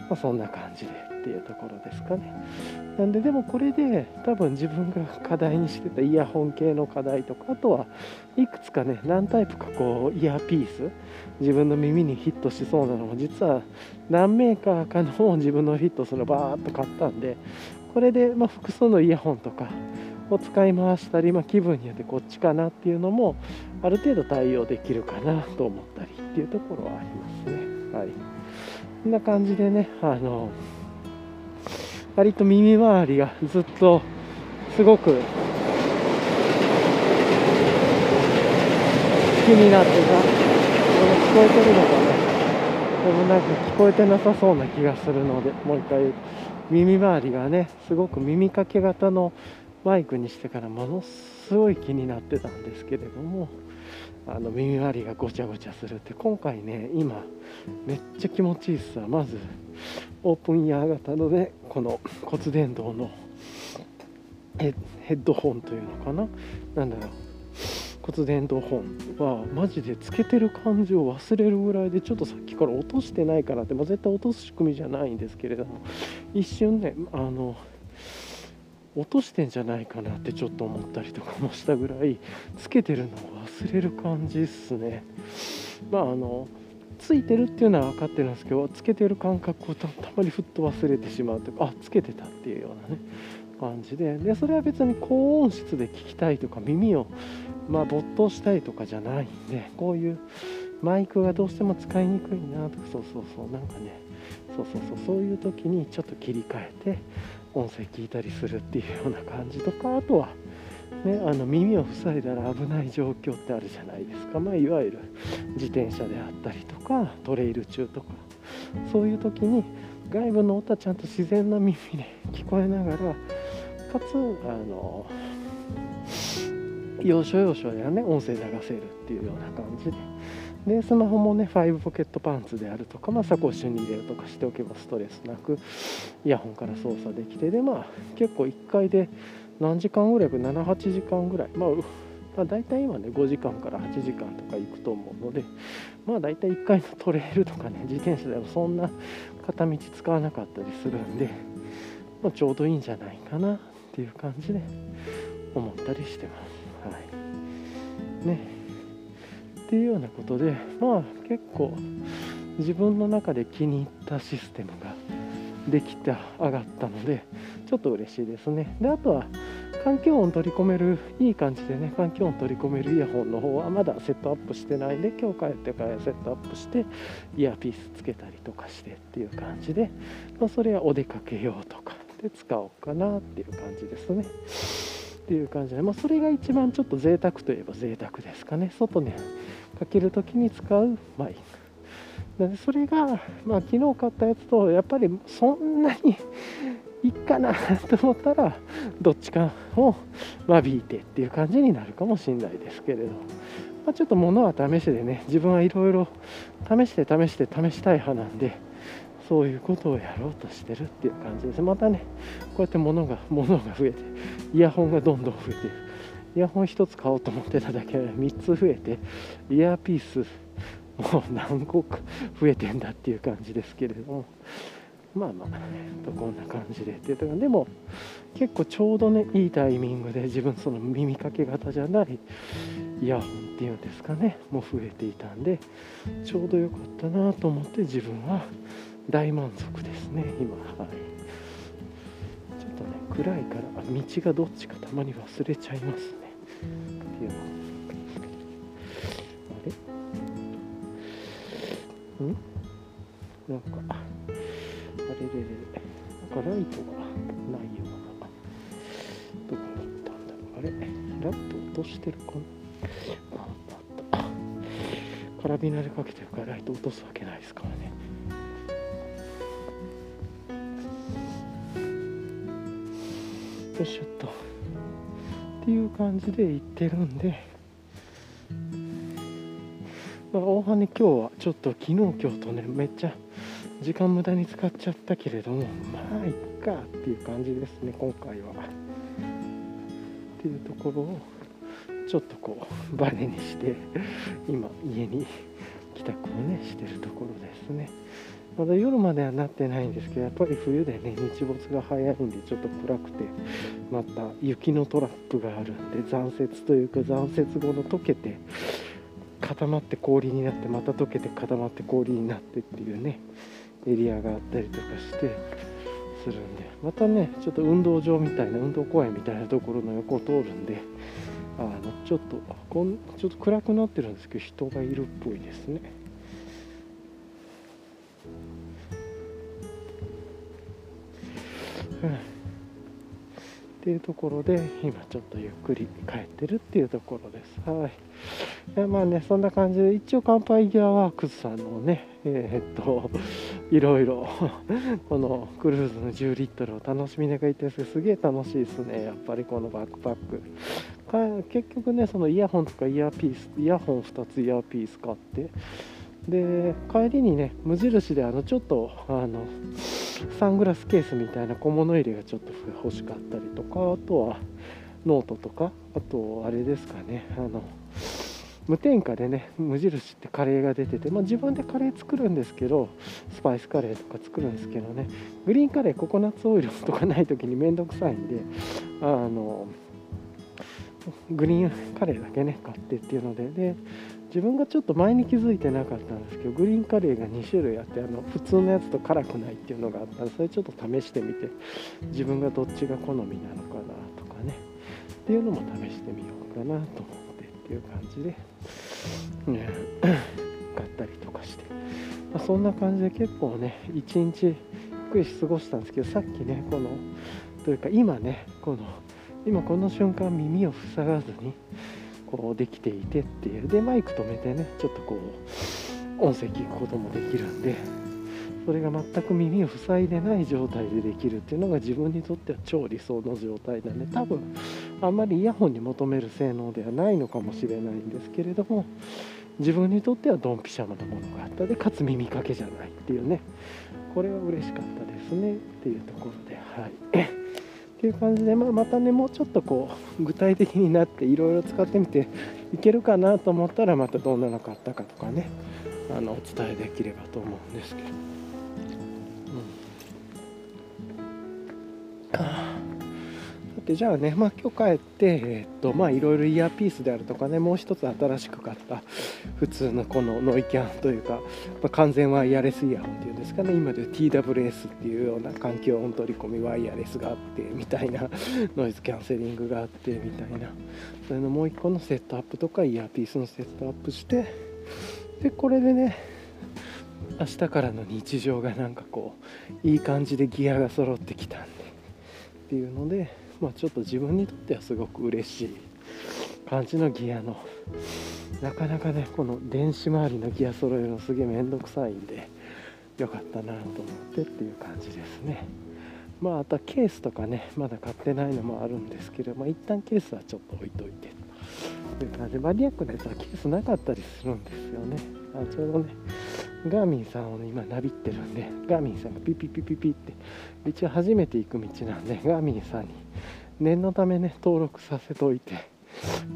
まあ、そんな感じで。っていうところですかねなんででもこれで多分自分が課題にしてたイヤホン系の課題とかあとはいくつかね何タイプかこうイヤーピース自分の耳にヒットしそうなのも実は何メーカーかの [LAUGHS] 自分のヒットするのバーッと買ったんでこれでま複数のイヤホンとかを使い回したり、まあ、気分によってこっちかなっていうのもある程度対応できるかなと思ったりっていうところはありますね。はい、こんな感じでねあの割と耳周りがずっとすごく気になってた聞こえてるのかねでもなんか聞こえてなさそうな気がするのでもう一回耳周りがねすごく耳かけ型のマイクにしてからものす。すごい気になってたんですけれどもあの耳周りがごちゃごちゃするって今回ね今めっちゃ気持ちいいっすわ。まずオープンイヤー型のねこの骨伝導のヘッドホンというのかな？なんだろう。骨伝導本はマジでつけてる感じを忘れるぐらいでちょっとさっきから落としてないかなって、まあ、絶対落とす仕組みじゃないんですけれども一瞬ねあの落としてんじゃないかなってちょっと思ったりとかもしたぐらいつけてるのを忘れる感じっすね。まああのついてるっていうのは分かってるんですけどつけてる感覚をたまにふっと忘れてしまうとかあつけてたっていうようなね感じで。でそれは別に高音質で聞きたいとか耳をまあ没頭したいとかじゃないんでこういうマイクがどうしても使いにくいなとかそうそうそうなんかねそうそうそうそういう時にちょっと切り替えて音声聞いたりするっていうような感じとかあとはね、あの耳を塞いだら危ない状況ってあるじゃないですか、まあ、いわゆる自転車であったりとかトレイル中とかそういう時に外部の音はちゃんと自然な耳で聞こえながらかつあの要所要所ではね音声流せるっていうような感じででスマホもね5ポケットパンツであるとか、まあ、サコッシュに入れるとかしておけばストレスなくイヤホンから操作できてでまあ結構1回で何時間ぐらいか78時間ぐらい、まあ、まあ大体今ね5時間から8時間とか行くと思うのでまあ大体1回のトレイルとかね自転車でもそんな片道使わなかったりするんで、まあ、ちょうどいいんじゃないかなっていう感じで思ったりしてます。はい。ね、っていうようなことでまあ結構自分の中で気に入ったシステムができて上がったのでちょっと嬉しいですね。であとは環境音取り込めるいい感じでね環境音取り込めるイヤホンの方はまだセットアップしてないんで今日帰ってからセットアップしてイヤーピースつけたりとかしてっていう感じで、まあ、それはお出かけ用とかで使おうかなっていう感じですね。っていう感じで、まあ、それが一番ちょっと贅沢といえば贅沢ですかね。外ねかける時に使うマイクなんでそれが、まあ、昨日買ったやつとやっぱりそんなに [LAUGHS] いいかなと思ったらどっちかを間引いてっていう感じになるかもしれないですけれど、まあ、ちょっと物は試しでね自分はいろいろ試して試して試したい派なんでそういうことをやろうとしてるっていう感じです。またねこうやって物が [LAUGHS] 物が増えてイヤホンがどんどん増えてるイヤホン1つ買おうと思ってただけで3つ増えてイヤーピースもう何個か増えてんだっていう感じですけれども。まあまあ、と、こんな感じでっていうかでも結構ちょうどねいいタイミングで自分その耳かけ型じゃないイヤホンっていうんですかねもう増えていたんでちょうど良かったなと思って自分は大満足ですね今。はい。ちょっとね暗いから道がどっちかたまに忘れちゃいますね。っていうの。あれ？ん？なんかれれれ。なんかライトがないようなどこに行ったんだろう。あれ？ライト落としてるかな？ああった。カラビナでかけてるからライト落とすわけないですからね。よいしょっと。っていう感じで行ってるんで。まあ、大羽に今日はちょっと昨日今日とねめっちゃ時間無駄に使っちゃったけれどもまあいっかっていう感じですね今回は。っていうところをちょっとこうバネにして今家に帰宅をねしてるところですね。まだ夜まではなってないんですけどやっぱり冬でね日没が早いんでちょっと暗くてまた雪のトラップがあるんで残雪というか残雪後の溶けて固まって氷になってまた溶けて固まって氷になってっていうねエリアがあったりとかしてするんでまたねちょっと運動場みたいな運動公園みたいなところの横を通るんであのちょっとこんちょっと暗くなってるんですけど人がいるっぽいですね。っていうところで今ちょっとゆっくり帰ってるっていうところです。はい。まあねそんな感じで一応乾杯ギアワークスさんのねえー、っといろいろ [LAUGHS] このクルーズの10リットルを楽しみながら行ってすすげえ楽しいですねやっぱりこのバックパック結局ねそのイヤホンとかイヤーピースイヤホン2つイヤーピース買ってで帰りにね無印であのちょっとあのサングラスケースみたいな小物入れがちょっと欲しかったりとかあとはノートとかあとあれですかねあの無添加でね無印ってカレーが出てて、まあ、自分でカレー作るんですけどスパイスカレーとか作るんですけどねグリーンカレーココナッツオイルとかない時にめんどくさいんであのグリーンカレーだけね買ってっていうのでで自分がちょっと前に気づいてなかったんですけどグリーンカレーが2種類あってあの普通のやつと辛くないっていうのがあったんでそれちょっと試してみて自分がどっちが好みなのかなとかね。っていうのも試してみようかなと思ってっていう感じで、ね、[COUGHS] 買ったりとかして、まあ、そんな感じで結構ね一日ゆっくり過ごしたんですけどさっきねこのというか今ねこの今この瞬間耳を塞がずにこうできていてっていう。でマイク止めてねちょっとこう音声聞くこともできるんでそれが全く耳を塞いでない状態でできるっていうのが自分にとっては超理想の状態なんで多分あんまりイヤホンに求める性能ではないのかもしれないんですけれども自分にとってはドンピシャなものがあった。でかつ耳かけじゃないっていうね。これは嬉しかったですねっていうところではい。っていう感じで、まあ、またねもうちょっとこう具体的になっていろいろ使ってみていけるかなと思ったらまたどんなの買ったかとかねあのお伝えできればと思うんですけど。うんでじゃあね、まあ、今日帰って、えっとまあ、いろいろイヤーピースであるとかね、もう一つ新しく買った普通のこのノイキャンというか、まあ、完全ワイヤレスイヤホンっていうんですかね、今で TWS っていうような環境音取り込みワイヤレスがあってみたいな、ノイズキャンセリングがあってみたいな、それのもう一個のセットアップとか、イヤーピースのセットアップして、で、これでね、明日からの日常がなんかこういい感じでギアが揃ってきたんでっていうので [LAUGHS] まあ、ちょっと自分にとってはすごく嬉しい感じのギアの。なかなかねこの電子周りのギア揃えるのすげえ面倒くさいんでよかったなと思ってっていう感じですね。まあ、あとはケースとかねまだ買ってないのもあるんですけど、まあ、一旦ケースはちょっと置いといて。という感じでマニアックなやつはケースなかったりするんですよね。あちょうどねガーミンさんを、ね、今なびってるんでガーミンさんがピピピピピって一応初めて行く道なんでガーミンさんに念のためね登録させておいて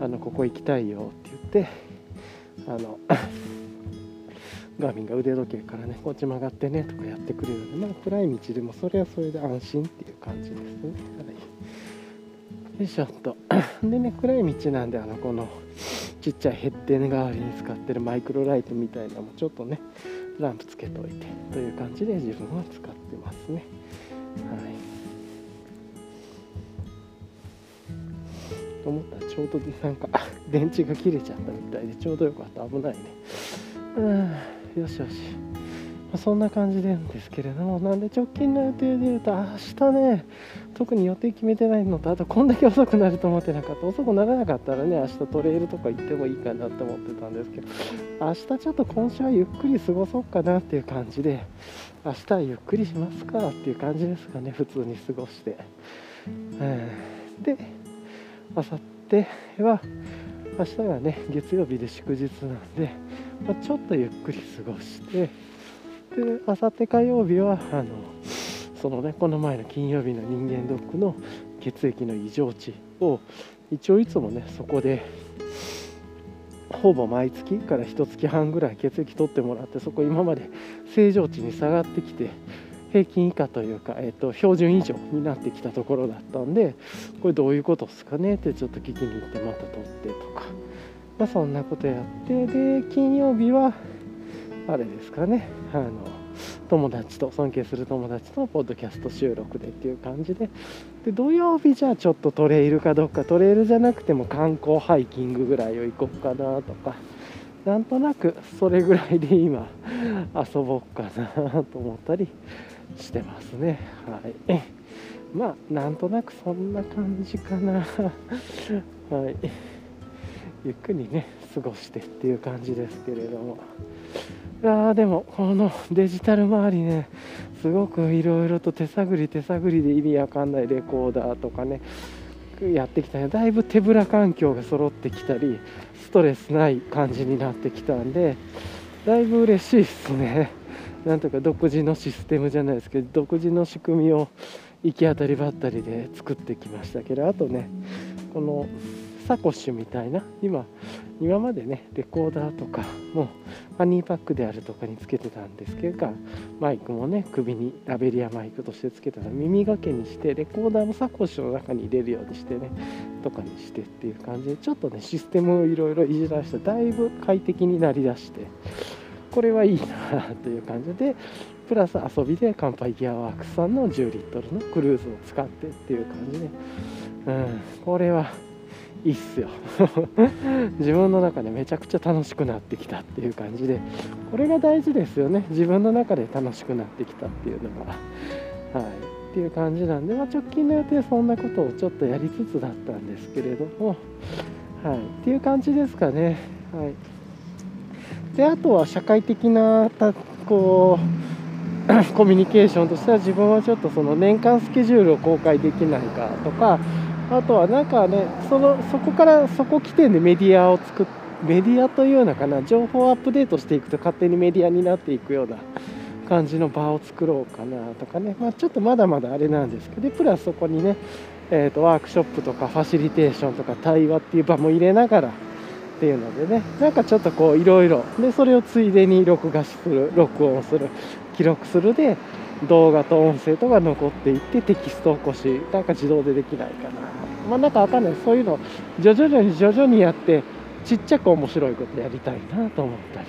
あのここ行きたいよって言ってあの [LAUGHS] ガーミンが腕時計からねこっち曲がってねとかやってくれるのでまあ暗い道でもそれはそれで安心っていう感じですね、はい、よいしょっと。[LAUGHS] でね暗い道なんであのこのちっちゃいヘッデン代わりに使ってるマイクロライトみたいなのもちょっとねランプつけておいてという感じで自分は使ってますね。はい。と思ったらちょうどなんか [LAUGHS] 電池が切れちゃったみたいでちょうどよかった。危ないね。うんよしよし、ま、そんな感じなんですけれどもなんで直近の予定で言うと明日ね特に予定決めてないのとあとこんだけ遅くなると思ってなかった。遅くならなかったらね明日トレイルとか行ってもいいかなって思ってたんですけど明日ちょっと今週はゆっくり過ごそうかなっていう感じで明日はゆっくりしますかっていう感じですかね普通に過ごして、うん、で明後日は明日がね月曜日で祝日なんでまあ、ちょっとゆっくり過ごしてであさって火曜日はあのそのねこの前の金曜日の人間ドックの血液の異常値を一応いつもねそこでほぼ毎月から1月半ぐらい血液取ってもらってそこ今まで正常値に下がってきて平均以下というか、えーと、標準以上になってきたところだったんでこれどういうことですかねってちょっと聞きに行ってまた取ってとか。まあ、そんなことやってで金曜日はあれですかね。あの友達と尊敬する友達とポッドキャスト収録でっていう感じで。で土曜日じゃあちょっとトレイルかどっかトレイルじゃなくても観光ハイキングぐらいを行こうかなとか。なんとなくそれぐらいで今遊ぼうかなと思ったり。してますね。はい。まあなんとなくそんな感じかな。[LAUGHS] はい。ゆっくりね過ごしてっていう感じですけれども。いやでもこのデジタル周りねすごくいろいろと手探り手探りで意味わかんないレコーダーとかねやってきたねだいぶ手ぶら環境が揃ってきたりストレスない感じになってきたんでだいぶ嬉しいですね。なんとか独自のシステムじゃないですけど独自の仕組みを行き当たりばったりで作ってきましたけどあとねこのサコッシュみたいな今今までねレコーダーとかもファニーパックであるとかにつけてたんですけどマイクもね首にラベリアマイクとしてつけた。ら耳がけにしてレコーダーもサコッシュの中に入れるようにしてねとかにしてっていう感じでちょっとねシステムをいろいろいじらしてだいぶ快適になりだしてこれはいいなという感じでプラス遊びで乾杯ギアワークスさんの10リットルのクルーズを使ってっていう感じで、うん、これはいいっすよ。[LAUGHS] 自分の中でめちゃくちゃ楽しくなってきたっていう感じで。これが大事ですよね。自分の中で楽しくなってきたっていうのが。はい。っていう感じなんで、まあ、直近の予定そんなことをちょっとやりつつだったんですけれども。はい。っていう感じですかね。はい。であとは社会的なこう [CLEARS THROAT] コミュニケーションとしては自分はちょっとその年間スケジュールを公開できないかとかあとはなんかねそのそこからそこ起点でメディアを作っメディアというのかな情報をアップデートしていくと勝手にメディアになっていくような感じの場を作ろうかなとかね、まあ、ちょっとまだまだあれなんですけどプラスそこにね、えーと、ワークショップとかファシリテーションとか対話っていう場も入れながらっていうのでねなんかちょっとこういろいろでそれをついでに録画する録音する記録するで動画と音声とか残っていってテキスト起こしなんか自動でできないかな。まあなんかわかんない。そういうの徐々に徐々にやってちっちゃく面白いことやりたいなと思ったり。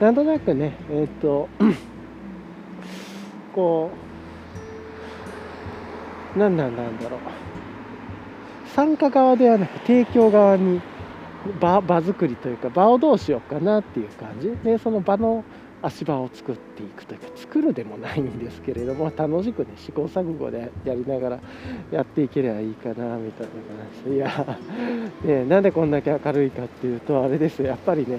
なんとなくねえっ、と [CLEARS THROAT] こう何なんだろう。参加側ではなく提供側に場場作りというか場をどうしようかなっていう感じ。でその場の足場を作っていくというか作るでもないんですけれども楽しくね試行錯誤でやりながらやっていければいいかなみたいな感じ。でいや、ね、なんでこんだけ明るいかっていうとあれですよ。やっぱりね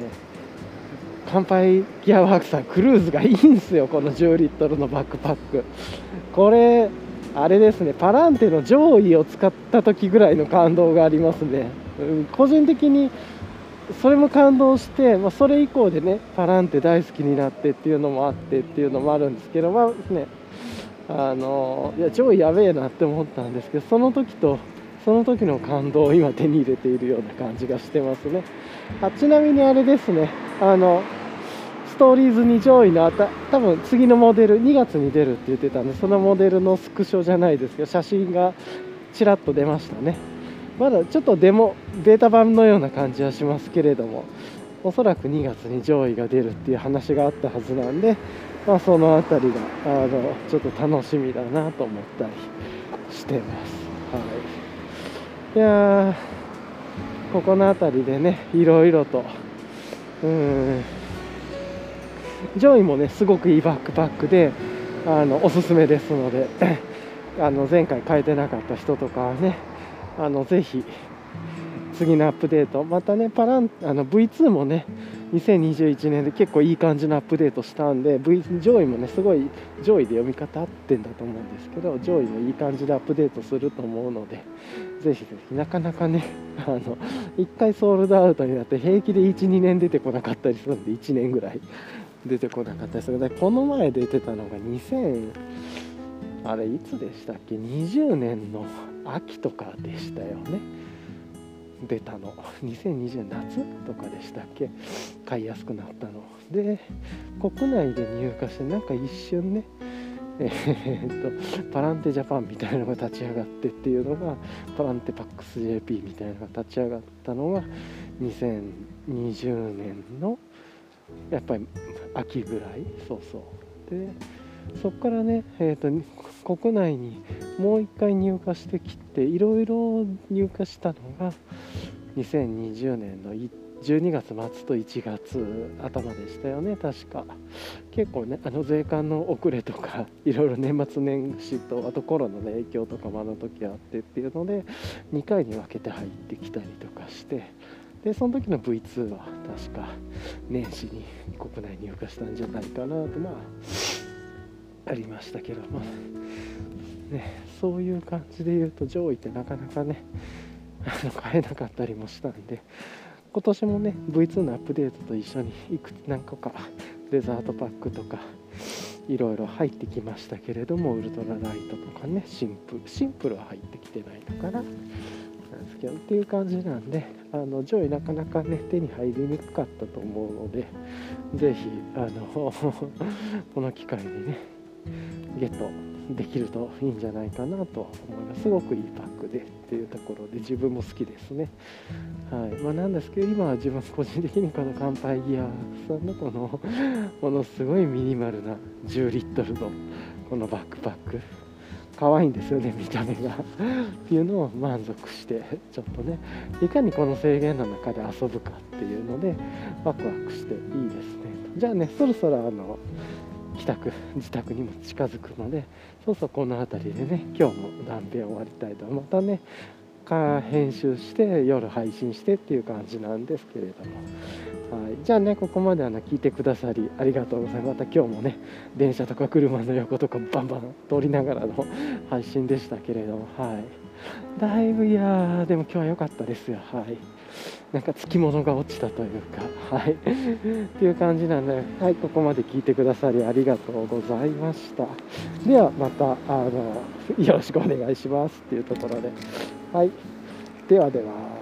乾杯ギアワークさんクルーズがいいんですよこの10リットルのバックパック。これあれですねパランテの上位を使った時ぐらいの感動がありますね、うん、個人的にそれも感動して、まあ、それ以降でねパランテ大好きになってっていうのもあってっていうのもあるんですけどまあねあのいや上位やべえなって思ったんですけどその時とその時の感動を今手に入れているような感じがしてますね。あちなみにあれですねあのストーリーズに上位のあた多分次のモデル2月に出るって言ってたんでそのモデルのスクショじゃないですけど写真がちらっと出ましたね。まだちょっとデモベータ版のような感じはしますけれどもおそらく2月に上位が出るっていう話があったはずなんで、まあ、その辺りがあのちょっと楽しみだなと思ったりしてます。はい、いやここの辺りでねいろいろとうん上位もねすごくいいバックパックであのおすすめですので [CLEARS THROAT] あの前回変えてなかった人とかはねあのぜひ次のアップデート。またねパランあの V2 もね2021年で結構いい感じのアップデートしたんで、v、上位もねすごい上位で読み方合ってんだと思うんですけど上位もいい感じでアップデートすると思うのでぜひぜひなかなかね [LAUGHS] あの1回ソールドアウトになって平気で12年出てこなかったりするんで1年ぐらい出てこなかったりする。でこの前出てたのが2000あれいつでしたっけ？20年の秋とかでしたよね。出たの。2020年夏とかでしたっけ？買いやすくなったの。で国内で入荷してなんか一瞬ねえー、っとパランテジャパンみたいなのが立ち上がってっていうのがパランテパックス JP みたいなのが立ち上がったのが2020年のやっぱり秋ぐらい？そうそう。でそこからね、えーと、国内にもう一回入荷してきていろいろ入荷したのが2020年の12月末と1月頭でしたよね確か。結構ねあの税関の遅れとか [LAUGHS] いろいろ年末年始とあとコロナの影響とかもあの時あってっていうので2回に分けて入ってきたりとかしてでその時の V2 は確か年始に国内入荷したんじゃないかなと。まあありましたけども、ね、そういう感じで言うと上位ってなかなかねあの買えなかったりもしたんで今年もね V2 のアップデートと一緒にいく何個かデザートパックとかいろいろ入ってきましたけれどもウルトラライトとかねシンプルシンプルは入ってきてないのかな。なんですけどっていう感じなんであの上位なかなかね手に入りにくかったと思うので是非あの [LAUGHS] この機会にねゲットできるといいんじゃないかなと思います。すごくいいパックでっていうところで自分も好きですね。はい。まあ、なんですけど今は自分個人的にこの乾杯ギアさんのこのものすごいミニマルな10リットルのこのバックパック。可愛いんですよね見た目が。っていうのを満足してちょっとねいかにこの制限の中で遊ぶかっていうのでワクワクしていいですね。じゃあねそろそろあの帰宅自宅にも近づくのでそうそうこの辺りでね今日も断片終わりたいとまたね編集して夜配信してっていう感じなんですけれども、はい、じゃあねここまであの聞いてくださりありがとうございます。また今日もね電車とか車の横とかバンバン通りながらの [LAUGHS] 配信でしたけれども。はい。だいぶいやでも今日は良かったですよ。はい。なんかつきものが落ちたというかはい。っていう感じなんではいここまで聞いてくださりありがとうございました。ではまたあのよろしくお願いしますっていうところではい。ではでは。